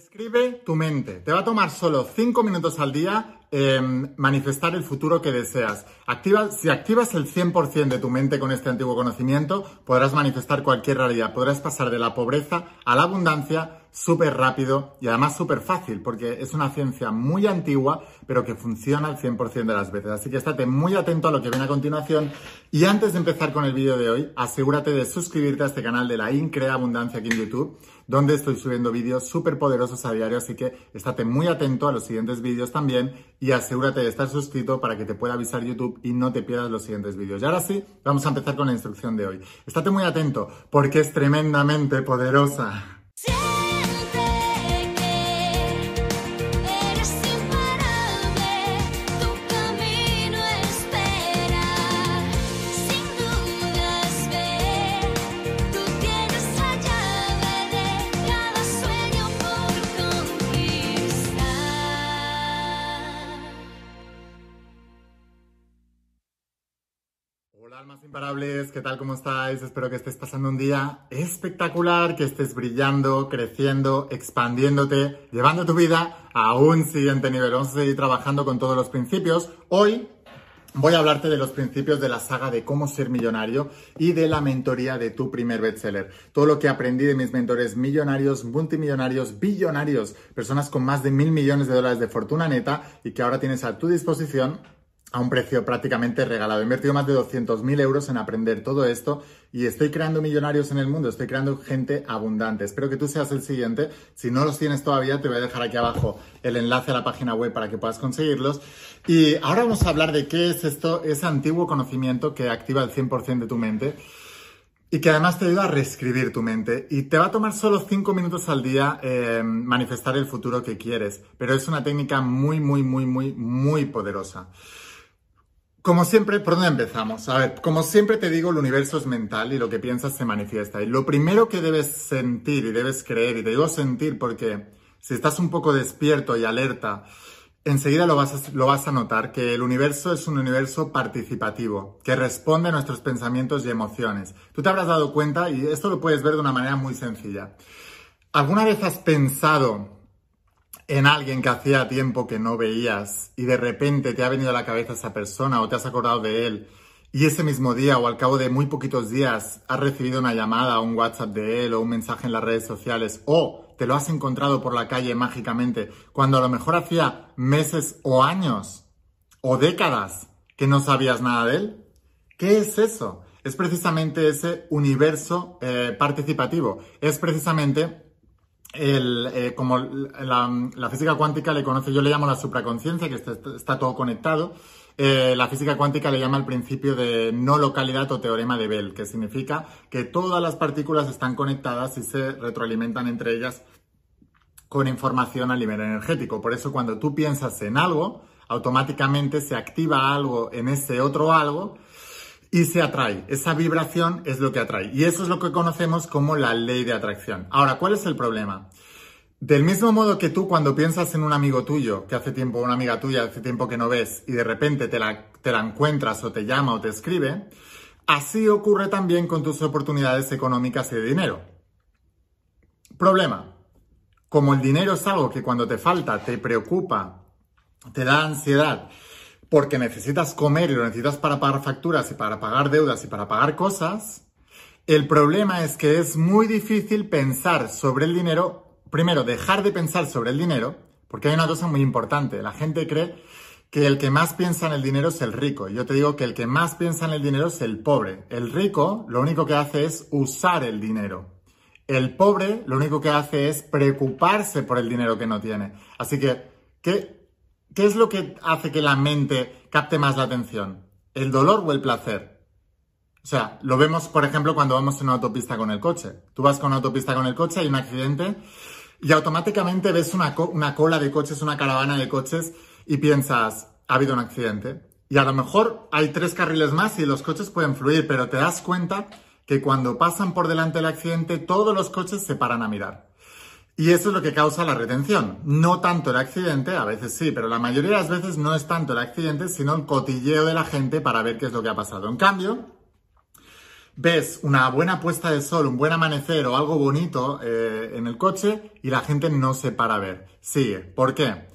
Escribe tu mente. Te va a tomar solo 5 minutos al día eh, manifestar el futuro que deseas. Activa, si activas el 100% de tu mente con este antiguo conocimiento, podrás manifestar cualquier realidad. Podrás pasar de la pobreza a la abundancia súper rápido y además súper fácil, porque es una ciencia muy antigua, pero que funciona al 100% de las veces. Así que estate muy atento a lo que viene a continuación. Y antes de empezar con el vídeo de hoy, asegúrate de suscribirte a este canal de la Increa Abundancia aquí en YouTube, donde estoy subiendo vídeos súper poderosos a diario, así que estate muy atento a los siguientes vídeos también y asegúrate de estar suscrito para que te pueda avisar YouTube y no te pierdas los siguientes vídeos. Y ahora sí, vamos a empezar con la instrucción de hoy. Estate muy atento porque es tremendamente poderosa. Almas imparables, ¿qué tal? ¿Cómo estáis? Espero que estés pasando un día espectacular, que estés brillando, creciendo, expandiéndote, llevando tu vida a un siguiente nivel. Vamos a seguir trabajando con todos los principios. Hoy voy a hablarte de los principios de la saga de cómo ser millonario y de la mentoría de tu primer bestseller. Todo lo que aprendí de mis mentores millonarios, multimillonarios, billonarios, personas con más de mil millones de dólares de fortuna neta y que ahora tienes a tu disposición a un precio prácticamente regalado. He invertido más de 200.000 euros en aprender todo esto y estoy creando millonarios en el mundo, estoy creando gente abundante. Espero que tú seas el siguiente. Si no los tienes todavía, te voy a dejar aquí abajo el enlace a la página web para que puedas conseguirlos. Y ahora vamos a hablar de qué es esto, ese antiguo conocimiento que activa el 100% de tu mente y que además te ayuda a reescribir tu mente. Y te va a tomar solo 5 minutos al día eh, manifestar el futuro que quieres, pero es una técnica muy, muy, muy, muy, muy poderosa. Como siempre, ¿por dónde empezamos? A ver, como siempre te digo, el universo es mental y lo que piensas se manifiesta. Y lo primero que debes sentir y debes creer, y te digo sentir porque si estás un poco despierto y alerta, enseguida lo vas, a, lo vas a notar, que el universo es un universo participativo, que responde a nuestros pensamientos y emociones. Tú te habrás dado cuenta, y esto lo puedes ver de una manera muy sencilla. ¿Alguna vez has pensado en alguien que hacía tiempo que no veías y de repente te ha venido a la cabeza esa persona o te has acordado de él y ese mismo día o al cabo de muy poquitos días has recibido una llamada o un WhatsApp de él o un mensaje en las redes sociales o te lo has encontrado por la calle mágicamente cuando a lo mejor hacía meses o años o décadas que no sabías nada de él? ¿Qué es eso? Es precisamente ese universo eh, participativo. Es precisamente el, eh, como la, física cuántica le conoce, yo le llamo la supraconciencia, que está, todo conectado. Eh, la física cuántica le llama el principio de no localidad o teorema de Bell, que significa que todas las partículas están conectadas y se retroalimentan entre ellas con información a nivel energético. Por eso cuando tú piensas en algo, automáticamente se activa algo en ese otro algo y se atrae. Esa vibración es lo que atrae. Y eso es lo que conocemos como la ley de atracción. Ahora, ¿cuál es el problema? Del mismo modo que tú cuando piensas en un amigo tuyo, que hace tiempo, una amiga tuya, hace tiempo que no ves, y de repente te la, te la encuentras o te llama o te escribe, así ocurre también con tus oportunidades económicas y de dinero. Problema. Como el dinero es algo que cuando te falta te preocupa, te da ansiedad, porque necesitas comer y lo necesitas para pagar facturas y para pagar deudas y para pagar cosas, el problema es que es muy difícil pensar sobre el dinero, primero dejar de pensar sobre el dinero, porque hay una cosa muy importante, la gente cree que el que más piensa en el dinero es el rico. Yo te digo que el que más piensa en el dinero es el pobre. El rico lo único que hace es usar el dinero. El pobre lo único que hace es preocuparse por el dinero que no tiene. Así que, ¿qué, ¿Qué es lo que hace que la mente capte más la atención? ¿El dolor o el placer? O sea, lo vemos, por ejemplo, cuando vamos en una autopista con el coche. Tú vas con una autopista con el coche, hay un accidente y automáticamente ves una, una cola de coches, una caravana de coches y piensas, ha habido un accidente. Y a lo mejor hay tres carriles más y los coches pueden fluir, pero te das cuenta que cuando pasan por delante del accidente, todos los coches se paran a mirar. Y eso es lo que causa la retención. No tanto el accidente, a veces sí, pero la mayoría de las veces no es tanto el accidente, sino el cotilleo de la gente para ver qué es lo que ha pasado. En cambio, ves una buena puesta de sol, un buen amanecer o algo bonito eh, en el coche y la gente no se para a ver. Sigue. ¿Por qué?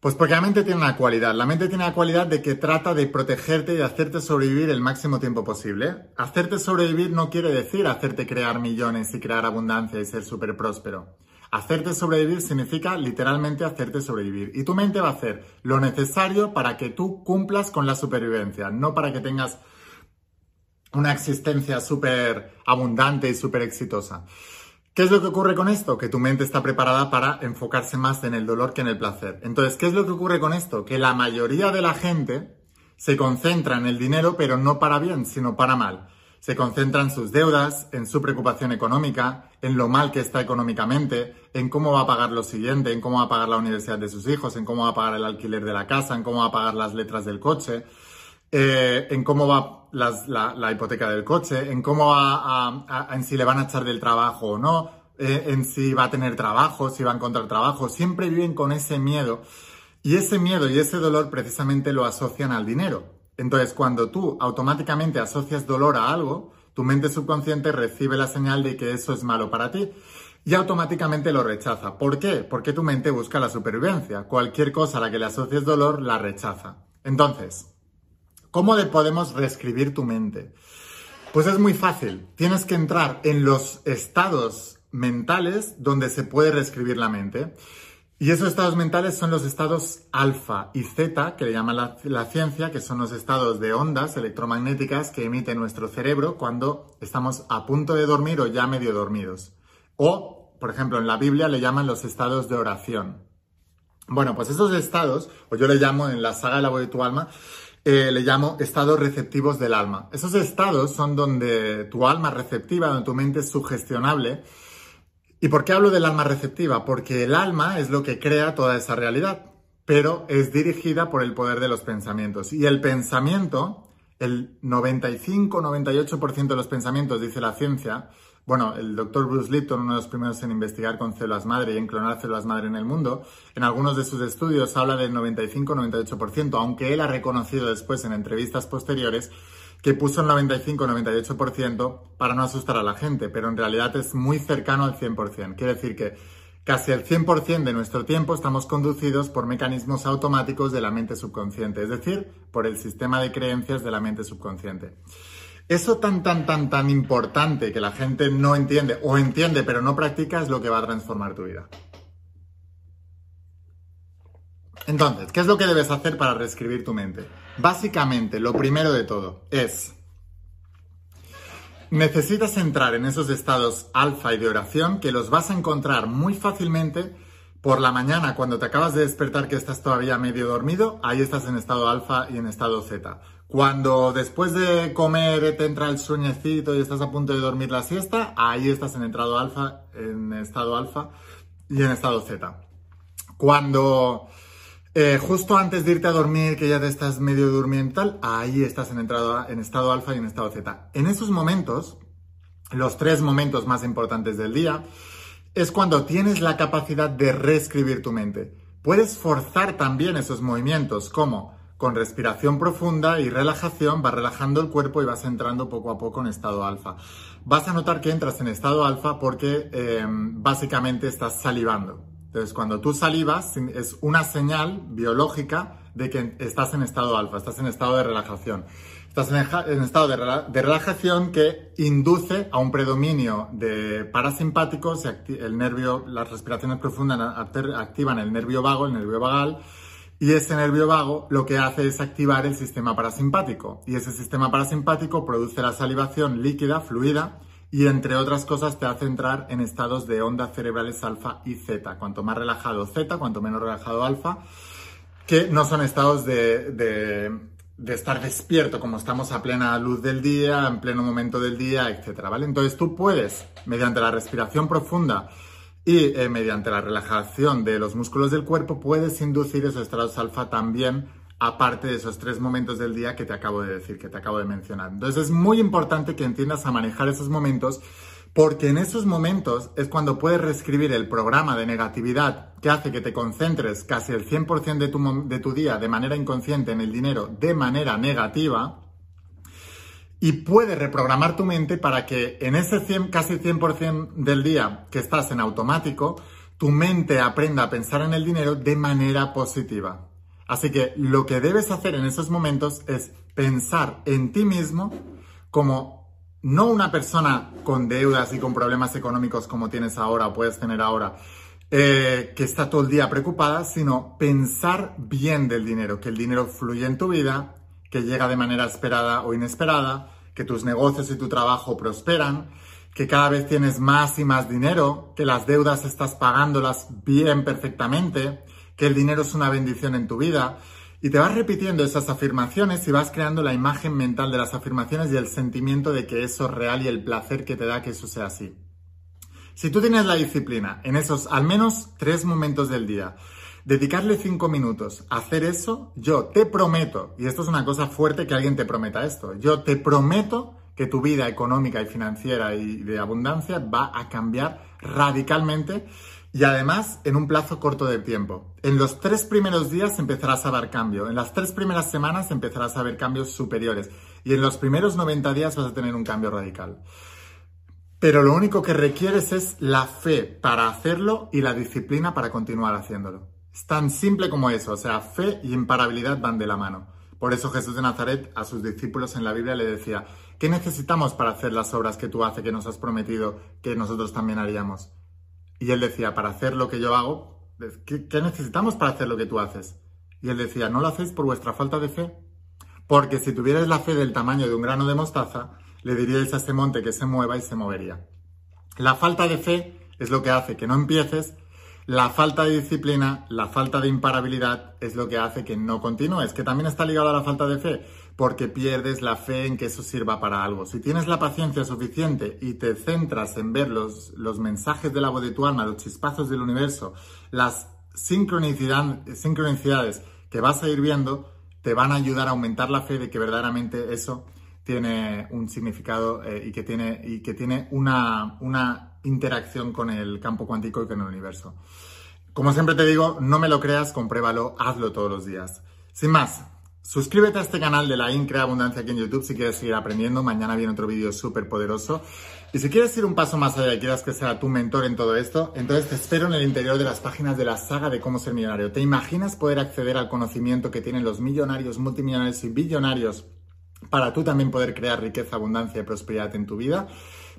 Pues porque la mente tiene una cualidad. La mente tiene la cualidad de que trata de protegerte y de hacerte sobrevivir el máximo tiempo posible. Hacerte sobrevivir no quiere decir hacerte crear millones y crear abundancia y ser súper próspero. Hacerte sobrevivir significa literalmente hacerte sobrevivir. Y tu mente va a hacer lo necesario para que tú cumplas con la supervivencia, no para que tengas una existencia súper abundante y súper exitosa. ¿Qué es lo que ocurre con esto? Que tu mente está preparada para enfocarse más en el dolor que en el placer. Entonces, ¿qué es lo que ocurre con esto? Que la mayoría de la gente se concentra en el dinero, pero no para bien, sino para mal. Se concentra en sus deudas, en su preocupación económica, en lo mal que está económicamente, en cómo va a pagar lo siguiente, en cómo va a pagar la universidad de sus hijos, en cómo va a pagar el alquiler de la casa, en cómo va a pagar las letras del coche, eh, en cómo va la, hipoteca del coche, en cómo va a, en si le van a echar del trabajo o no, eh, en si va a tener trabajo, si va a encontrar trabajo. Siempre viven con ese miedo. Y ese miedo y ese dolor precisamente lo asocian al dinero. Entonces, cuando tú automáticamente asocias dolor a algo, tu mente subconsciente recibe la señal de que eso es malo para ti y automáticamente lo rechaza. ¿Por qué? Porque tu mente busca la supervivencia. Cualquier cosa a la que le asocies dolor la rechaza. Entonces, ¿Cómo podemos reescribir tu mente? Pues es muy fácil. Tienes que entrar en los estados mentales donde se puede reescribir la mente. Y esos estados mentales son los estados alfa y zeta, que le llama la, ciencia, que son los estados de ondas electromagnéticas que emite nuestro cerebro cuando estamos a punto de dormir o ya medio dormidos. O, por ejemplo, en la Biblia le llaman los estados de oración. Bueno, pues esos estados, o yo le llamo en la saga de la voz de tu alma, eh, le llamo estados receptivos del alma. Esos estados son donde tu alma receptiva, donde tu mente es sugestionable. ¿Y por qué hablo del alma receptiva? Porque el alma es lo que crea toda esa realidad, pero es dirigida por el poder de los pensamientos. Y el pensamiento, el 95-98% de los pensamientos, dice la ciencia, bueno, el doctor Bruce Lipton, uno de los primeros en investigar con células madre y en clonar células madre en el mundo, en algunos de sus estudios habla del 95-98%, aunque él ha reconocido después en entrevistas posteriores que puso el 95-98% para no asustar a la gente, pero en realidad es muy cercano al 100%. Quiere decir que casi el 100% de nuestro tiempo estamos conducidos por mecanismos automáticos de la mente subconsciente, es decir, por el sistema de creencias de la mente subconsciente. Eso tan, tan, tan, tan importante que la gente no entiende o entiende pero no practica es lo que va a transformar tu vida. Entonces, ¿qué es lo que debes hacer para reescribir tu mente? Básicamente, lo primero de todo es, necesitas entrar en esos estados alfa y de oración que los vas a encontrar muy fácilmente por la mañana cuando te acabas de despertar que estás todavía medio dormido, ahí estás en estado alfa y en estado zeta. Cuando después de comer te entra el sueñecito y estás a punto de dormir la siesta, ahí estás en entrado alfa, en estado alfa y en estado Z. Cuando eh, justo antes de irte a dormir, que ya te estás medio durmiendo tal, ahí estás en, en estado alfa y en estado Z. En esos momentos, los tres momentos más importantes del día, es cuando tienes la capacidad de reescribir tu mente. Puedes forzar también esos movimientos, como con respiración profunda y relajación vas relajando el cuerpo y vas entrando poco a poco en estado alfa. Vas a notar que entras en estado alfa porque em, básicamente estás salivando. Entonces, cuando tú salivas es una señal biológica de que estás en estado alfa, estás en estado de relajación. Estás en, estado de, relajación que induce a un predominio de parasimpáticos, el nervio, las respiraciones profundas activan el nervio vago, el nervio vagal, y ese nervio vago lo que hace es activar el sistema parasimpático. Y ese sistema parasimpático produce la salivación líquida, fluida, y entre otras cosas te hace entrar en estados de ondas cerebrales alfa y zeta. Cuanto más relajado zeta, cuanto menos relajado alfa, que no son estados de, de, estar despierto, como estamos a plena luz del día, en pleno momento del día, etc. ¿vale? Entonces tú puedes, mediante la respiración profunda, y eh, mediante la relajación de los músculos del cuerpo puedes inducir esos estados alfa también, aparte de esos tres momentos del día que te acabo de decir, que te acabo de mencionar. Entonces es muy importante que entiendas a manejar esos momentos porque en esos momentos es cuando puedes reescribir el programa de negatividad que hace que te concentres casi el 100% de tu, de tu día de manera inconsciente en el dinero de manera negativa y puede reprogramar tu mente para que en ese 100, casi 100% del día que estás en automático, tu mente aprenda a pensar en el dinero de manera positiva. Así que lo que debes hacer en esos momentos es pensar en ti mismo como no una persona con deudas y con problemas económicos como tienes ahora o puedes tener ahora, eh, que está todo el día preocupada, sino pensar bien del dinero, que el dinero fluye en tu vida, que llega de manera esperada o inesperada, que tus negocios y tu trabajo prosperan, que cada vez tienes más y más dinero, que las deudas estás pagándolas bien perfectamente, que el dinero es una bendición en tu vida. Y te vas repitiendo esas afirmaciones y vas creando la imagen mental de las afirmaciones y el sentimiento de que eso es real y el placer que te da que eso sea así. Si tú tienes la disciplina en esos al menos tres momentos del día, dedicarle cinco minutos a hacer eso, yo te prometo, y esto es una cosa fuerte que alguien te prometa esto, yo te prometo que tu vida económica y financiera y de abundancia va a cambiar radicalmente y además en un plazo corto de tiempo. En los tres primeros días empezarás a ver cambio, en las tres primeras semanas empezarás a ver cambios superiores y en los primeros 90 días vas a tener un cambio radical. Pero lo único que requieres es la fe para hacerlo y la disciplina para continuar haciéndolo. Es tan simple como eso, o sea, fe y imparabilidad van de la mano. Por eso Jesús de Nazaret a sus discípulos en la Biblia le decía, ¿qué necesitamos para hacer las obras que tú haces, que nos has prometido que nosotros también haríamos? Y él decía, para hacer lo que yo hago, ¿qué, ¿qué, necesitamos para hacer lo que tú haces? Y él decía, ¿no lo hacéis por vuestra falta de fe? Porque si tuvierais la fe del tamaño de un grano de mostaza, le diríais a ese monte que se mueva y se movería. La falta de fe es lo que hace que no empieces la falta de disciplina, la falta de imparabilidad es lo que hace que no continúes, que también está ligado a la falta de fe, porque pierdes la fe en que eso sirva para algo. Si tienes la paciencia suficiente y te centras en ver los, los mensajes de la voz de tu alma, los chispazos del universo, las sincronicidades que vas a ir viendo, te van a ayudar a aumentar la fe de que verdaderamente eso tiene un significado eh, y que tiene, y que tiene una, una interacción con el campo cuántico y con el universo. Como siempre te digo, no me lo creas, compruébalo, hazlo todos los días. Sin más, suscríbete a este canal de la Increa Abundancia aquí en YouTube si quieres seguir aprendiendo. Mañana viene otro vídeo súper poderoso. Y si quieres ir un paso más allá y quieras que sea tu mentor en todo esto, entonces te espero en el interior de las páginas de la saga de cómo ser millonario. ¿Te imaginas poder acceder al conocimiento que tienen los millonarios, multimillonarios y billonarios para tú también poder crear riqueza, abundancia y prosperidad en tu vida?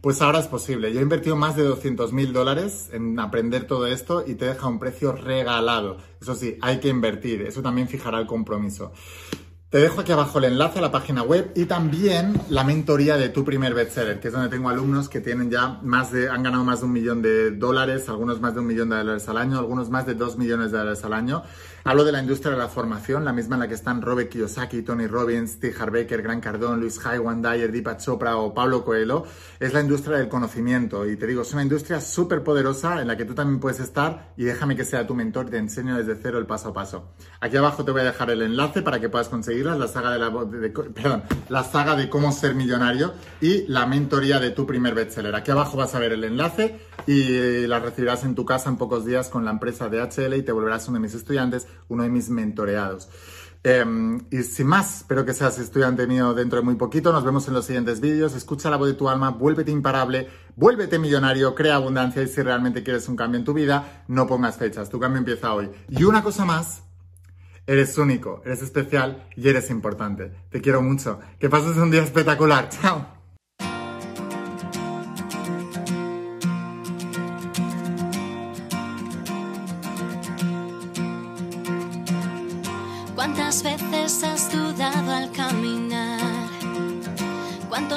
Pues ahora es posible. Yo he invertido más de 200 mil dólares en aprender todo esto y te deja un precio regalado. Eso sí, hay que invertir. Eso también fijará el compromiso. Te dejo aquí abajo el enlace a la página web y también la mentoría de tu primer bestseller, que es donde tengo alumnos que tienen ya más de, han ganado más de un millón de dólares, algunos más de un millón de dólares al año, algunos más de dos millones de dólares al año. Hablo de la industria de la formación, la misma en la que están Robert Kiyosaki, Tony Robbins, Steve Harbaker, Gran Cardón, Luis Hay, Juan Dyer, Deepak Chopra o Pablo Coelho. Es la industria del conocimiento y te digo, es una industria súper poderosa en la que tú también puedes estar y déjame que sea tu mentor, te enseño desde cero el paso a paso. Aquí abajo te voy a dejar el enlace para que puedas conseguirlas, la saga de la, perdón, la saga de cómo ser millonario y la mentoría de tu primer bestseller. Aquí abajo vas a ver el enlace y la recibirás en tu casa en pocos días con la empresa DHL y te volverás uno de mis estudiantes uno de mis mentoreados. Em, y sin más, espero que seas estudiante mío dentro de muy poquito. Nos vemos en los siguientes vídeos. Escucha la voz de tu alma, vuélvete imparable, vuélvete millonario, crea abundancia y si realmente quieres un cambio en tu vida, no pongas fechas. Tu cambio empieza hoy. Y una cosa más, eres único, eres especial y eres importante. Te quiero mucho. Que pases un día espectacular. Chao.